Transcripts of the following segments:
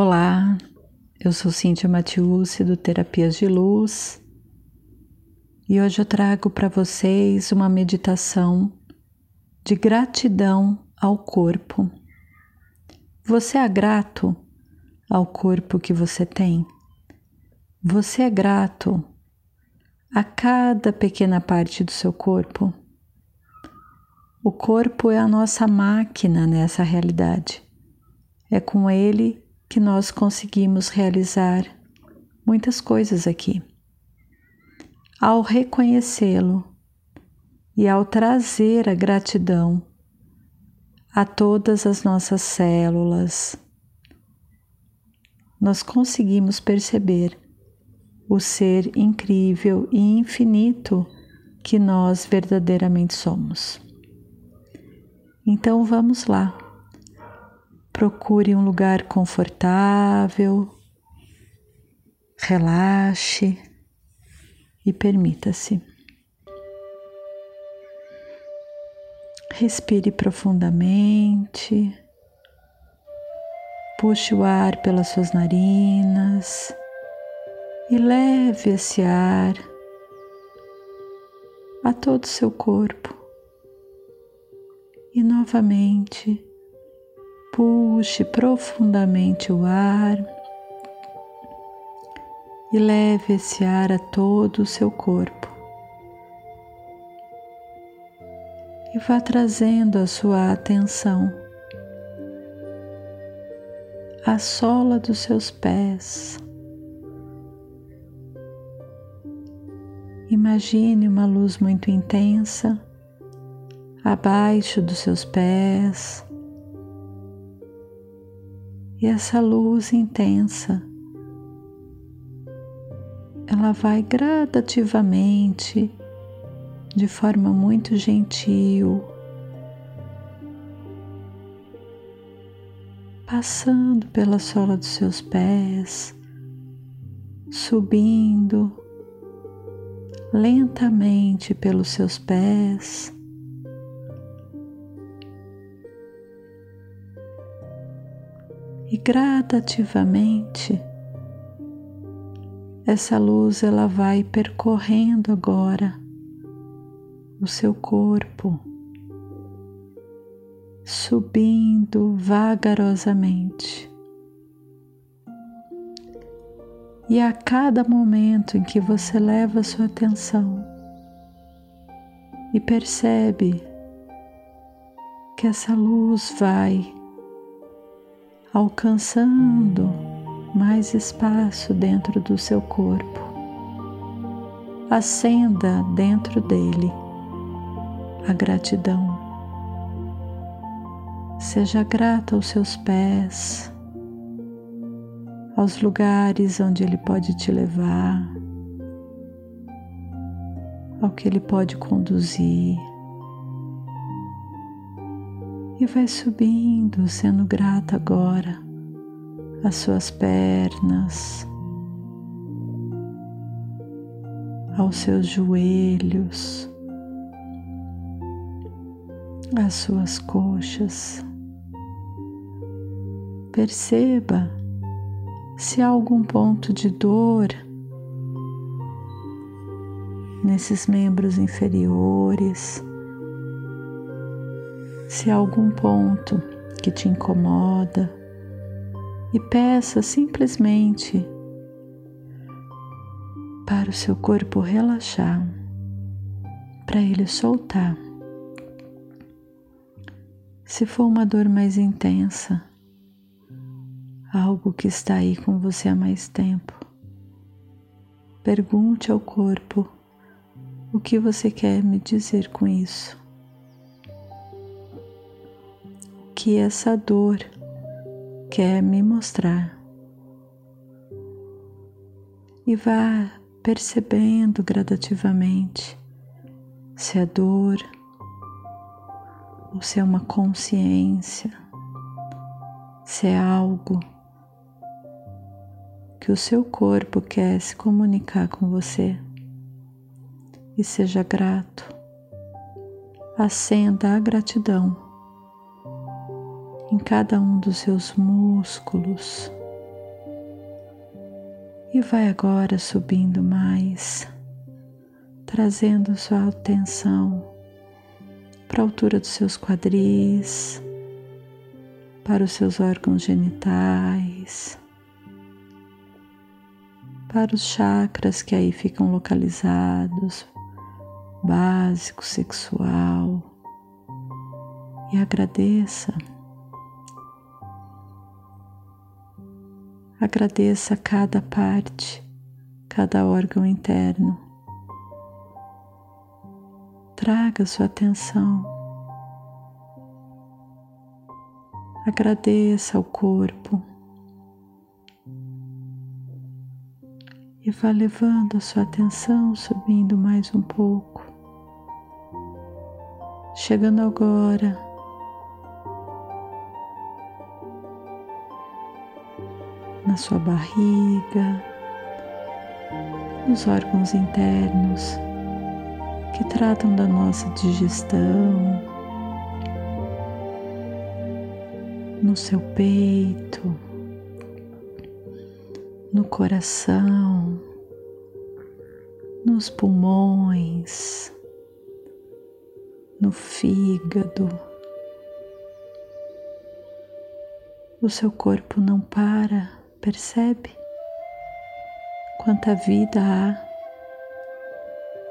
Olá, eu sou Cíntia Matiusi do Terapias de Luz e hoje eu trago para vocês uma meditação de gratidão ao corpo. Você é grato ao corpo que você tem? Você é grato a cada pequena parte do seu corpo? O corpo é a nossa máquina nessa realidade. É com ele que nós conseguimos realizar muitas coisas aqui. Ao reconhecê-lo e ao trazer a gratidão a todas as nossas células, nós conseguimos perceber o ser incrível e infinito que nós verdadeiramente somos. Então vamos lá. Procure um lugar confortável, relaxe e permita-se. Respire profundamente, puxe o ar pelas suas narinas e leve esse ar a todo o seu corpo. E novamente puxe profundamente o ar e leve esse ar a todo o seu corpo. E vá trazendo a sua atenção à sola dos seus pés. Imagine uma luz muito intensa abaixo dos seus pés e essa luz intensa ela vai gradativamente, de forma muito gentil, passando pela sola dos seus pés, subindo lentamente pelos seus pés e gradativamente essa luz ela vai percorrendo agora o seu corpo, subindo vagarosamente. E a cada momento em que você leva sua atenção e percebe que essa luz vai alcançando mais espaço dentro do seu corpo. Acenda dentro dele a gratidão. Seja grata aos seus pés, aos lugares onde ele pode te levar, ao que ele pode conduzir e vai subindo, sendo grata agora às suas pernas, aos seus joelhos, às suas coxas. Perceba se há algum ponto de dor nesses membros inferiores se há algum ponto que te incomoda e peça simplesmente para o seu corpo relaxar, para ele soltar. Se for uma dor mais intensa, algo que está aí com você há mais tempo, pergunte ao corpo o que você quer me dizer com isso. Que essa dor quer me mostrar. E vá percebendo gradativamente se é dor ou se é uma consciência, se é algo que o seu corpo quer se comunicar com você. E seja grato, acenda a gratidão em cada um dos seus músculos, E vai agora subindo mais, trazendo sua atenção para a altura dos seus quadris, para os seus órgãos genitais, para os chakras que aí ficam localizados, básico, sexual, e agradeça. Agradeça cada parte, cada órgão interno. Traga sua atenção. Agradeça ao corpo. E vá levando a sua atenção, subindo mais um pouco. Chegando agora na sua barriga, nos órgãos internos que tratam da nossa digestão, no seu peito, no coração, nos pulmões, no fígado. O seu corpo não para Percebe quanta vida há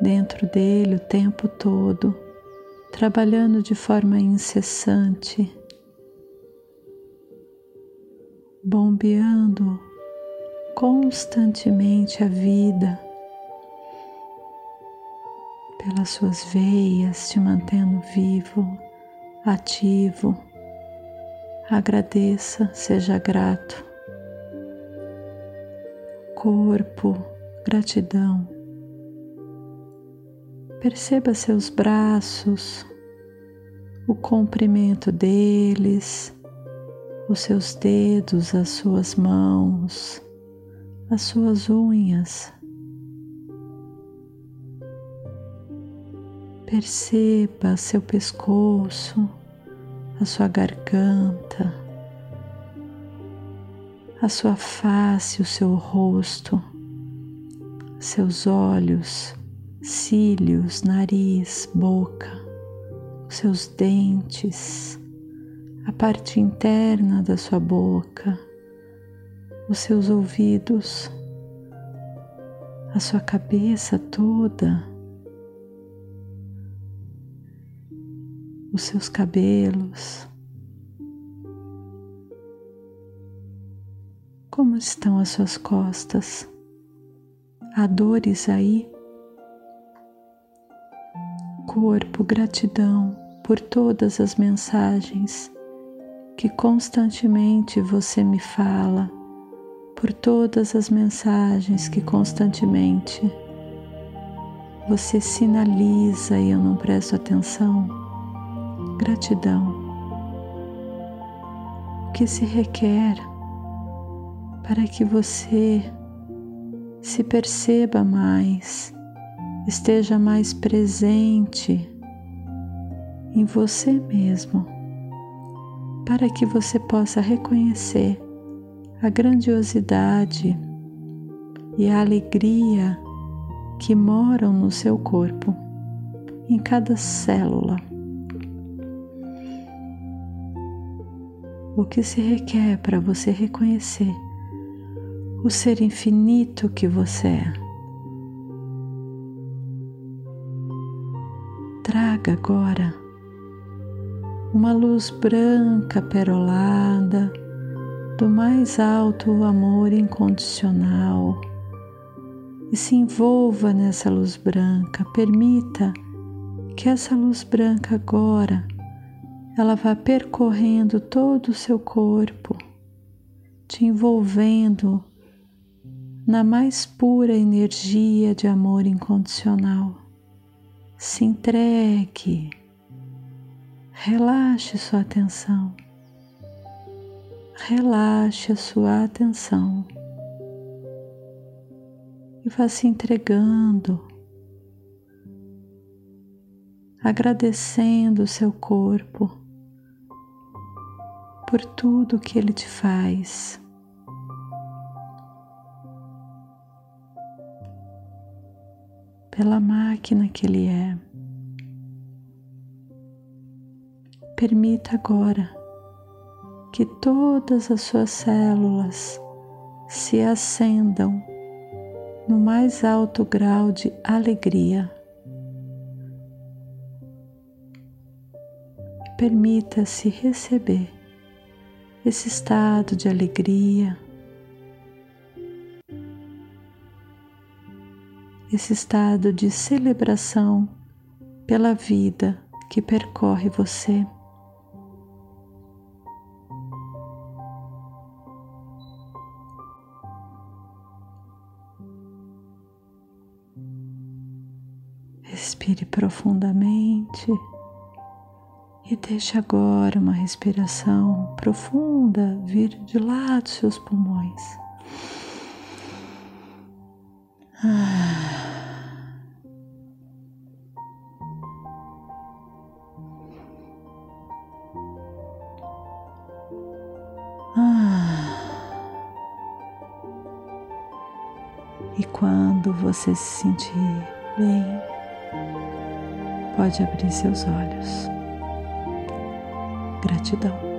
dentro dele o tempo todo, trabalhando de forma incessante, bombeando constantemente a vida pelas suas veias, te mantendo vivo, ativo. Agradeça, seja grato corpo, gratidão. Perceba seus braços, o comprimento deles, os seus dedos, as suas mãos, as suas unhas. Perceba seu pescoço, a sua garganta a sua face, o seu rosto, seus olhos, cílios, nariz, boca, seus dentes, a parte interna da sua boca, os seus ouvidos, a sua cabeça toda, os seus cabelos Como estão as suas costas? Há dores aí? Corpo, gratidão por todas as mensagens que constantemente você me fala, por todas as mensagens que constantemente você sinaliza e eu não presto atenção. Gratidão. O que se requer? Para que você se perceba mais, esteja mais presente em você mesmo, para que você possa reconhecer a grandiosidade e a alegria que moram no seu corpo, em cada célula. O que se requer para você reconhecer o ser infinito que você é. Traga agora uma luz branca perolada do mais alto amor incondicional e se envolva nessa luz branca. Permita que essa luz branca agora ela vá percorrendo todo o seu corpo, te envolvendo na mais pura energia de amor incondicional. Se entregue, relaxe sua atenção, relaxe a sua atenção. E vá se entregando, agradecendo o seu corpo por tudo que ele te faz pela máquina que Ele é. Permita agora que todas as suas células se acendam no mais alto grau de alegria. Permita-se receber esse estado de alegria, esse estado de celebração pela vida que percorre você. Respire profundamente e deixe agora uma respiração profunda vir de lá dos seus pulmões. E quando você se sentir bem, pode abrir seus olhos. Gratidão.